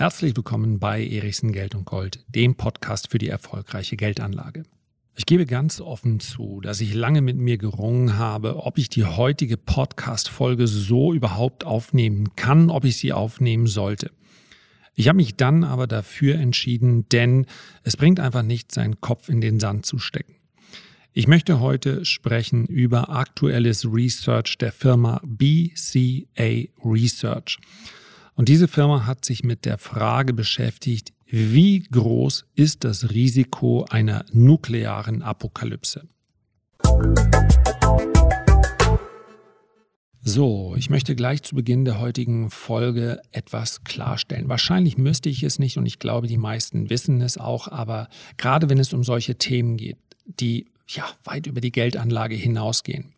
Herzlich willkommen bei Erichsen Geld und Gold, dem Podcast für die erfolgreiche Geldanlage. Ich gebe ganz offen zu, dass ich lange mit mir gerungen habe, ob ich die heutige Podcast-Folge so überhaupt aufnehmen kann, ob ich sie aufnehmen sollte. Ich habe mich dann aber dafür entschieden, denn es bringt einfach nicht, seinen Kopf in den Sand zu stecken. Ich möchte heute sprechen über aktuelles Research der Firma BCA Research. Und diese Firma hat sich mit der Frage beschäftigt, wie groß ist das Risiko einer nuklearen Apokalypse? So, ich möchte gleich zu Beginn der heutigen Folge etwas klarstellen. Wahrscheinlich müsste ich es nicht und ich glaube, die meisten wissen es auch, aber gerade wenn es um solche Themen geht, die ja weit über die Geldanlage hinausgehen,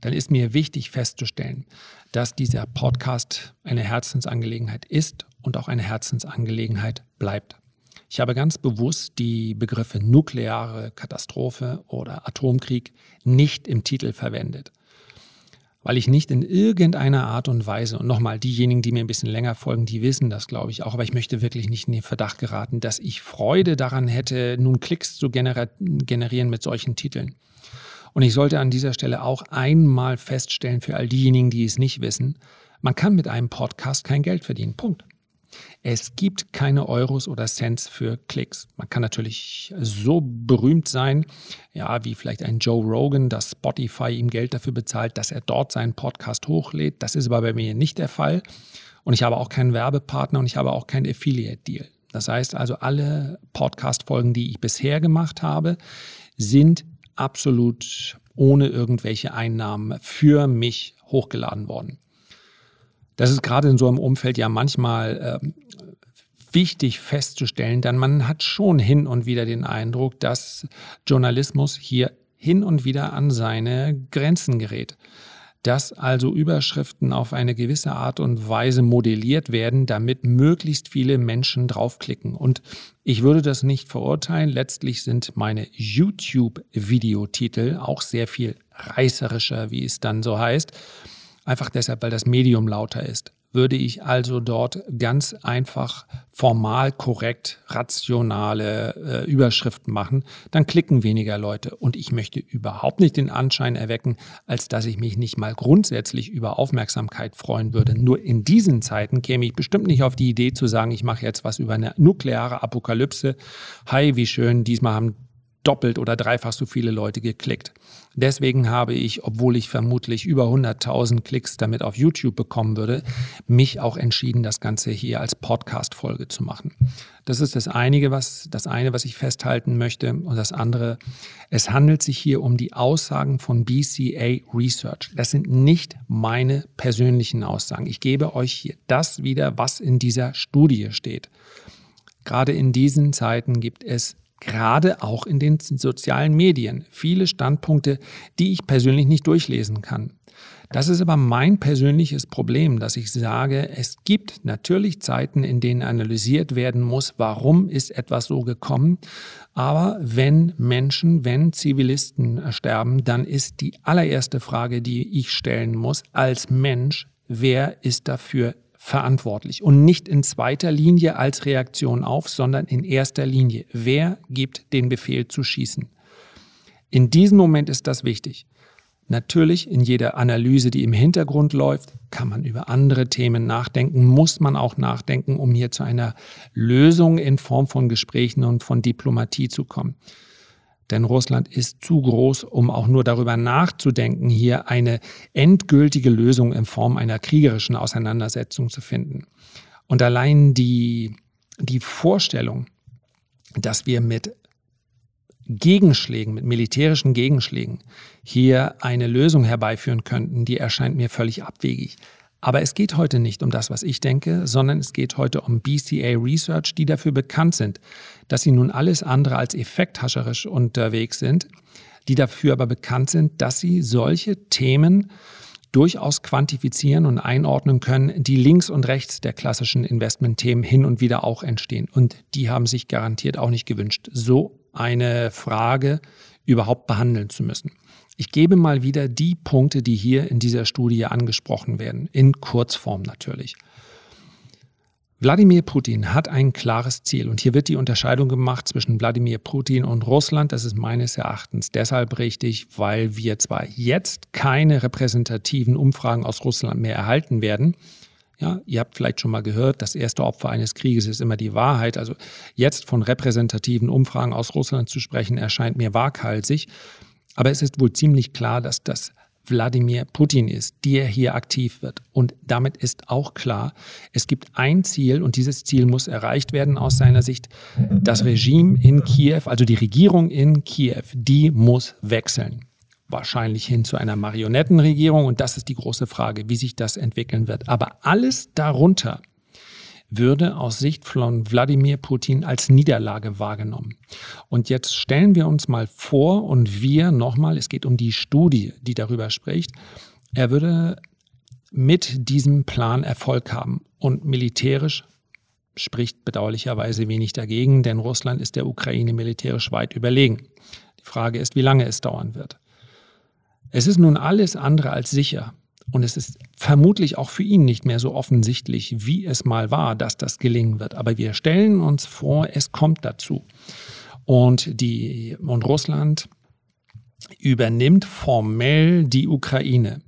dann ist mir wichtig festzustellen, dass dieser Podcast eine Herzensangelegenheit ist und auch eine Herzensangelegenheit bleibt. Ich habe ganz bewusst die Begriffe nukleare Katastrophe oder Atomkrieg nicht im Titel verwendet, weil ich nicht in irgendeiner Art und Weise, und nochmal, diejenigen, die mir ein bisschen länger folgen, die wissen das, glaube ich auch, aber ich möchte wirklich nicht in den Verdacht geraten, dass ich Freude daran hätte, nun Klicks zu generieren mit solchen Titeln. Und ich sollte an dieser Stelle auch einmal feststellen für all diejenigen, die es nicht wissen, man kann mit einem Podcast kein Geld verdienen. Punkt. Es gibt keine Euros oder Cents für Klicks. Man kann natürlich so berühmt sein, ja, wie vielleicht ein Joe Rogan, dass Spotify ihm Geld dafür bezahlt, dass er dort seinen Podcast hochlädt. Das ist aber bei mir nicht der Fall. Und ich habe auch keinen Werbepartner und ich habe auch keinen Affiliate-Deal. Das heißt also, alle Podcast-Folgen, die ich bisher gemacht habe, sind absolut ohne irgendwelche Einnahmen für mich hochgeladen worden. Das ist gerade in so einem Umfeld ja manchmal äh, wichtig festzustellen, denn man hat schon hin und wieder den Eindruck, dass Journalismus hier hin und wieder an seine Grenzen gerät dass also Überschriften auf eine gewisse Art und Weise modelliert werden, damit möglichst viele Menschen draufklicken. Und ich würde das nicht verurteilen. Letztlich sind meine YouTube-Videotitel auch sehr viel reißerischer, wie es dann so heißt. Einfach deshalb, weil das Medium lauter ist würde ich also dort ganz einfach formal korrekt rationale äh, Überschriften machen, dann klicken weniger Leute. Und ich möchte überhaupt nicht den Anschein erwecken, als dass ich mich nicht mal grundsätzlich über Aufmerksamkeit freuen würde. Nur in diesen Zeiten käme ich bestimmt nicht auf die Idee zu sagen, ich mache jetzt was über eine nukleare Apokalypse. Hi, wie schön, diesmal haben doppelt oder dreifach so viele Leute geklickt. Deswegen habe ich, obwohl ich vermutlich über 100.000 Klicks damit auf YouTube bekommen würde, mich auch entschieden, das Ganze hier als Podcast-Folge zu machen. Das ist das eine, was, das eine, was ich festhalten möchte. Und das andere, es handelt sich hier um die Aussagen von BCA Research. Das sind nicht meine persönlichen Aussagen. Ich gebe euch hier das wieder, was in dieser Studie steht. Gerade in diesen Zeiten gibt es gerade auch in den sozialen Medien. Viele Standpunkte, die ich persönlich nicht durchlesen kann. Das ist aber mein persönliches Problem, dass ich sage, es gibt natürlich Zeiten, in denen analysiert werden muss, warum ist etwas so gekommen. Aber wenn Menschen, wenn Zivilisten sterben, dann ist die allererste Frage, die ich stellen muss als Mensch, wer ist dafür verantwortlich und nicht in zweiter Linie als Reaktion auf, sondern in erster Linie. Wer gibt den Befehl zu schießen? In diesem Moment ist das wichtig. Natürlich, in jeder Analyse, die im Hintergrund läuft, kann man über andere Themen nachdenken, muss man auch nachdenken, um hier zu einer Lösung in Form von Gesprächen und von Diplomatie zu kommen. Denn Russland ist zu groß, um auch nur darüber nachzudenken, hier eine endgültige Lösung in Form einer kriegerischen Auseinandersetzung zu finden. Und allein die, die Vorstellung, dass wir mit Gegenschlägen, mit militärischen Gegenschlägen hier eine Lösung herbeiführen könnten, die erscheint mir völlig abwegig. Aber es geht heute nicht um das, was ich denke, sondern es geht heute um BCA Research, die dafür bekannt sind, dass sie nun alles andere als effekthascherisch unterwegs sind, die dafür aber bekannt sind, dass sie solche Themen durchaus quantifizieren und einordnen können, die links und rechts der klassischen Investmentthemen hin und wieder auch entstehen. Und die haben sich garantiert auch nicht gewünscht, so eine Frage überhaupt behandeln zu müssen. Ich gebe mal wieder die Punkte, die hier in dieser Studie angesprochen werden, in Kurzform natürlich. Wladimir Putin hat ein klares Ziel und hier wird die Unterscheidung gemacht zwischen Wladimir Putin und Russland. Das ist meines Erachtens deshalb richtig, weil wir zwar jetzt keine repräsentativen Umfragen aus Russland mehr erhalten werden. Ja, ihr habt vielleicht schon mal gehört, das erste Opfer eines Krieges ist immer die Wahrheit. Also jetzt von repräsentativen Umfragen aus Russland zu sprechen, erscheint mir waghalsig. Aber es ist wohl ziemlich klar, dass das Wladimir Putin ist, der hier aktiv wird. Und damit ist auch klar, es gibt ein Ziel und dieses Ziel muss erreicht werden aus seiner Sicht. Das Regime in Kiew, also die Regierung in Kiew, die muss wechseln. Wahrscheinlich hin zu einer Marionettenregierung und das ist die große Frage, wie sich das entwickeln wird. Aber alles darunter würde aus Sicht von Wladimir Putin als Niederlage wahrgenommen. Und jetzt stellen wir uns mal vor und wir nochmal, es geht um die Studie, die darüber spricht, er würde mit diesem Plan Erfolg haben und militärisch spricht bedauerlicherweise wenig dagegen, denn Russland ist der Ukraine militärisch weit überlegen. Die Frage ist, wie lange es dauern wird. Es ist nun alles andere als sicher, und es ist vermutlich auch für ihn nicht mehr so offensichtlich, wie es mal war, dass das gelingen wird. Aber wir stellen uns vor, es kommt dazu. Und, die, und Russland übernimmt formell die Ukraine.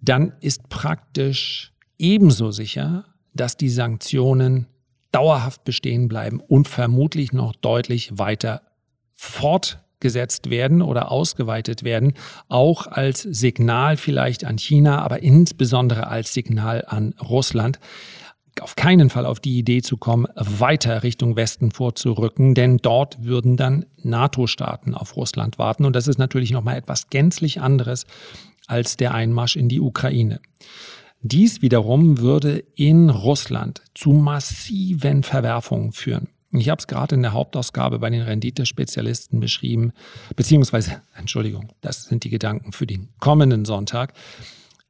Dann ist praktisch ebenso sicher, dass die Sanktionen dauerhaft bestehen bleiben und vermutlich noch deutlich weiter fort gesetzt werden oder ausgeweitet werden, auch als Signal vielleicht an China, aber insbesondere als Signal an Russland, auf keinen Fall auf die Idee zu kommen, weiter Richtung Westen vorzurücken, denn dort würden dann NATO-Staaten auf Russland warten. Und das ist natürlich nochmal etwas gänzlich anderes als der Einmarsch in die Ukraine. Dies wiederum würde in Russland zu massiven Verwerfungen führen. Ich habe es gerade in der Hauptausgabe bei den Renditespezialisten beschrieben, beziehungsweise, Entschuldigung, das sind die Gedanken für den kommenden Sonntag.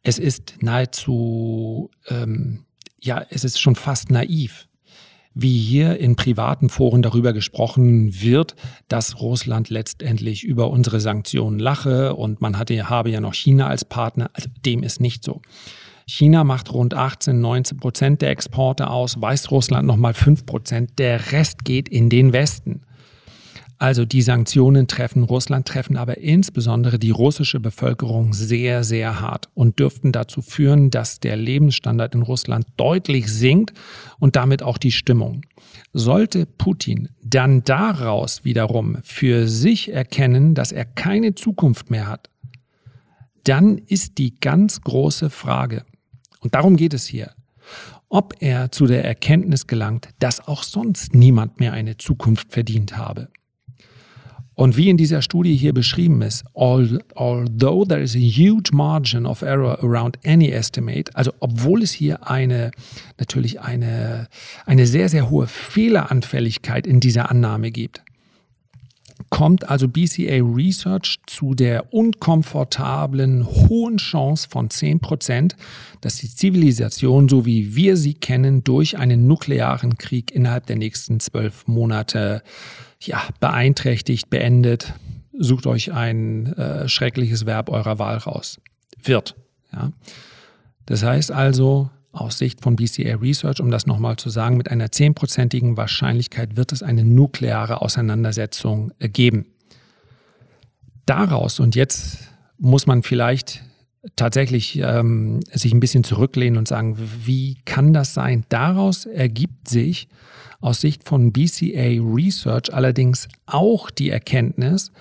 Es ist nahezu, ähm, ja, es ist schon fast naiv, wie hier in privaten Foren darüber gesprochen wird, dass Russland letztendlich über unsere Sanktionen lache und man hatte, habe ja noch China als Partner. Also dem ist nicht so. China macht rund 18, 19 Prozent der Exporte aus, Weißrussland nochmal 5 Prozent. Der Rest geht in den Westen. Also die Sanktionen treffen Russland, treffen aber insbesondere die russische Bevölkerung sehr, sehr hart und dürften dazu führen, dass der Lebensstandard in Russland deutlich sinkt und damit auch die Stimmung. Sollte Putin dann daraus wiederum für sich erkennen, dass er keine Zukunft mehr hat, dann ist die ganz große Frage, und darum geht es hier. Ob er zu der Erkenntnis gelangt, dass auch sonst niemand mehr eine Zukunft verdient habe. Und wie in dieser Studie hier beschrieben ist, although there is a huge margin of error around any estimate, also obwohl es hier eine, natürlich eine, eine sehr, sehr hohe Fehleranfälligkeit in dieser Annahme gibt, kommt also BCA Research zu der unkomfortablen hohen Chance von 10 Prozent, dass die Zivilisation, so wie wir sie kennen, durch einen nuklearen Krieg innerhalb der nächsten zwölf Monate ja, beeinträchtigt, beendet. Sucht euch ein äh, schreckliches Verb eurer Wahl raus. Wird. Ja. Das heißt also, aus Sicht von BCA Research, um das nochmal zu sagen, mit einer zehnprozentigen Wahrscheinlichkeit wird es eine nukleare Auseinandersetzung geben. Daraus, und jetzt muss man vielleicht tatsächlich ähm, sich ein bisschen zurücklehnen und sagen, wie kann das sein? Daraus ergibt sich aus Sicht von BCA Research allerdings auch die Erkenntnis,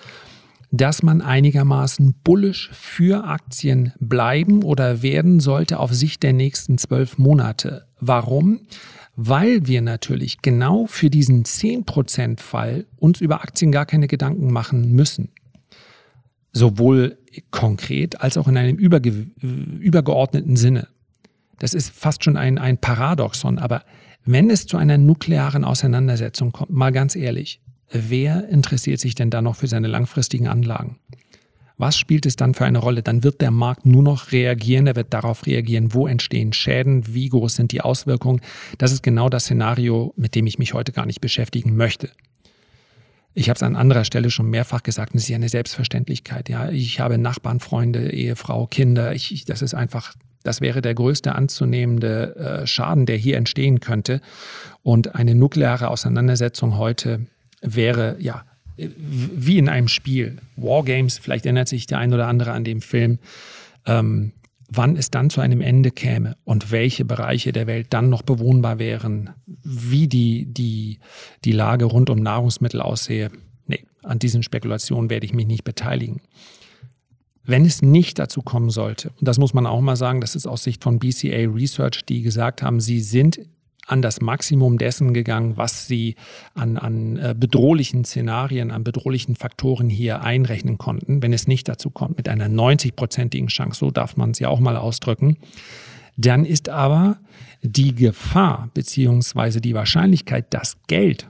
dass man einigermaßen bullisch für Aktien bleiben oder werden sollte auf Sicht der nächsten zwölf Monate. Warum? Weil wir natürlich genau für diesen 10% Fall uns über Aktien gar keine Gedanken machen müssen. Sowohl konkret als auch in einem übergeordneten Sinne. Das ist fast schon ein, ein Paradoxon, aber wenn es zu einer nuklearen Auseinandersetzung kommt, mal ganz ehrlich, wer interessiert sich denn da noch für seine langfristigen Anlagen? Was spielt es dann für eine Rolle? Dann wird der Markt nur noch reagieren, er wird darauf reagieren, wo entstehen Schäden, wie groß sind die Auswirkungen. Das ist genau das Szenario, mit dem ich mich heute gar nicht beschäftigen möchte. Ich habe es an anderer Stelle schon mehrfach gesagt, es ist ja eine Selbstverständlichkeit. Ja, ich habe Nachbarn, Freunde, Ehefrau, Kinder. Ich, das ist einfach Das wäre der größte anzunehmende äh, Schaden, der hier entstehen könnte. Und eine nukleare Auseinandersetzung heute wäre ja wie in einem Spiel. Wargames, vielleicht erinnert sich der ein oder andere an den Film. Ähm, wann es dann zu einem Ende käme und welche Bereiche der Welt dann noch bewohnbar wären, wie die, die, die Lage rund um Nahrungsmittel aussehe, nee, an diesen Spekulationen werde ich mich nicht beteiligen. Wenn es nicht dazu kommen sollte, und das muss man auch mal sagen, das ist aus Sicht von BCA Research, die gesagt haben, sie sind an das Maximum dessen gegangen, was sie an, an äh, bedrohlichen Szenarien, an bedrohlichen Faktoren hier einrechnen konnten, wenn es nicht dazu kommt, mit einer 90-prozentigen Chance, so darf man es ja auch mal ausdrücken. Dann ist aber die Gefahr beziehungsweise die Wahrscheinlichkeit, dass Geld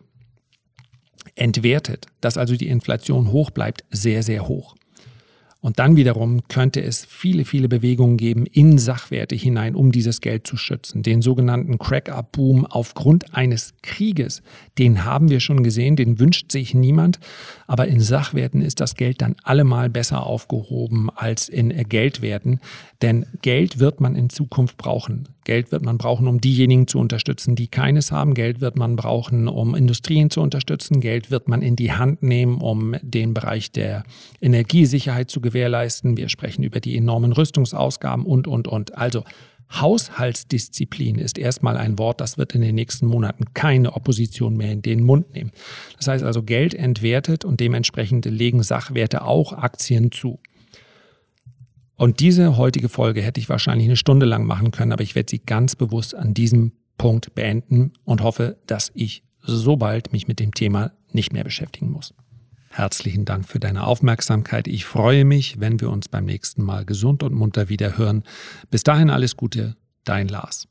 entwertet, dass also die Inflation hoch bleibt, sehr, sehr hoch. Und dann wiederum könnte es viele, viele Bewegungen geben in Sachwerte hinein, um dieses Geld zu schützen. Den sogenannten Crack-Up-Boom aufgrund eines Krieges, den haben wir schon gesehen, den wünscht sich niemand. Aber in Sachwerten ist das Geld dann allemal besser aufgehoben als in Geldwerten. Denn Geld wird man in Zukunft brauchen. Geld wird man brauchen, um diejenigen zu unterstützen, die keines haben. Geld wird man brauchen, um Industrien zu unterstützen. Geld wird man in die Hand nehmen, um den Bereich der Energiesicherheit zu gewährleisten. Wir sprechen über die enormen Rüstungsausgaben und, und, und. Also Haushaltsdisziplin ist erstmal ein Wort, das wird in den nächsten Monaten keine Opposition mehr in den Mund nehmen. Das heißt also, Geld entwertet und dementsprechend legen Sachwerte auch Aktien zu. Und diese heutige Folge hätte ich wahrscheinlich eine Stunde lang machen können, aber ich werde sie ganz bewusst an diesem Punkt beenden und hoffe, dass ich so bald mich mit dem Thema nicht mehr beschäftigen muss. Herzlichen Dank für deine Aufmerksamkeit. Ich freue mich, wenn wir uns beim nächsten Mal gesund und munter wieder hören. Bis dahin alles Gute, dein Lars.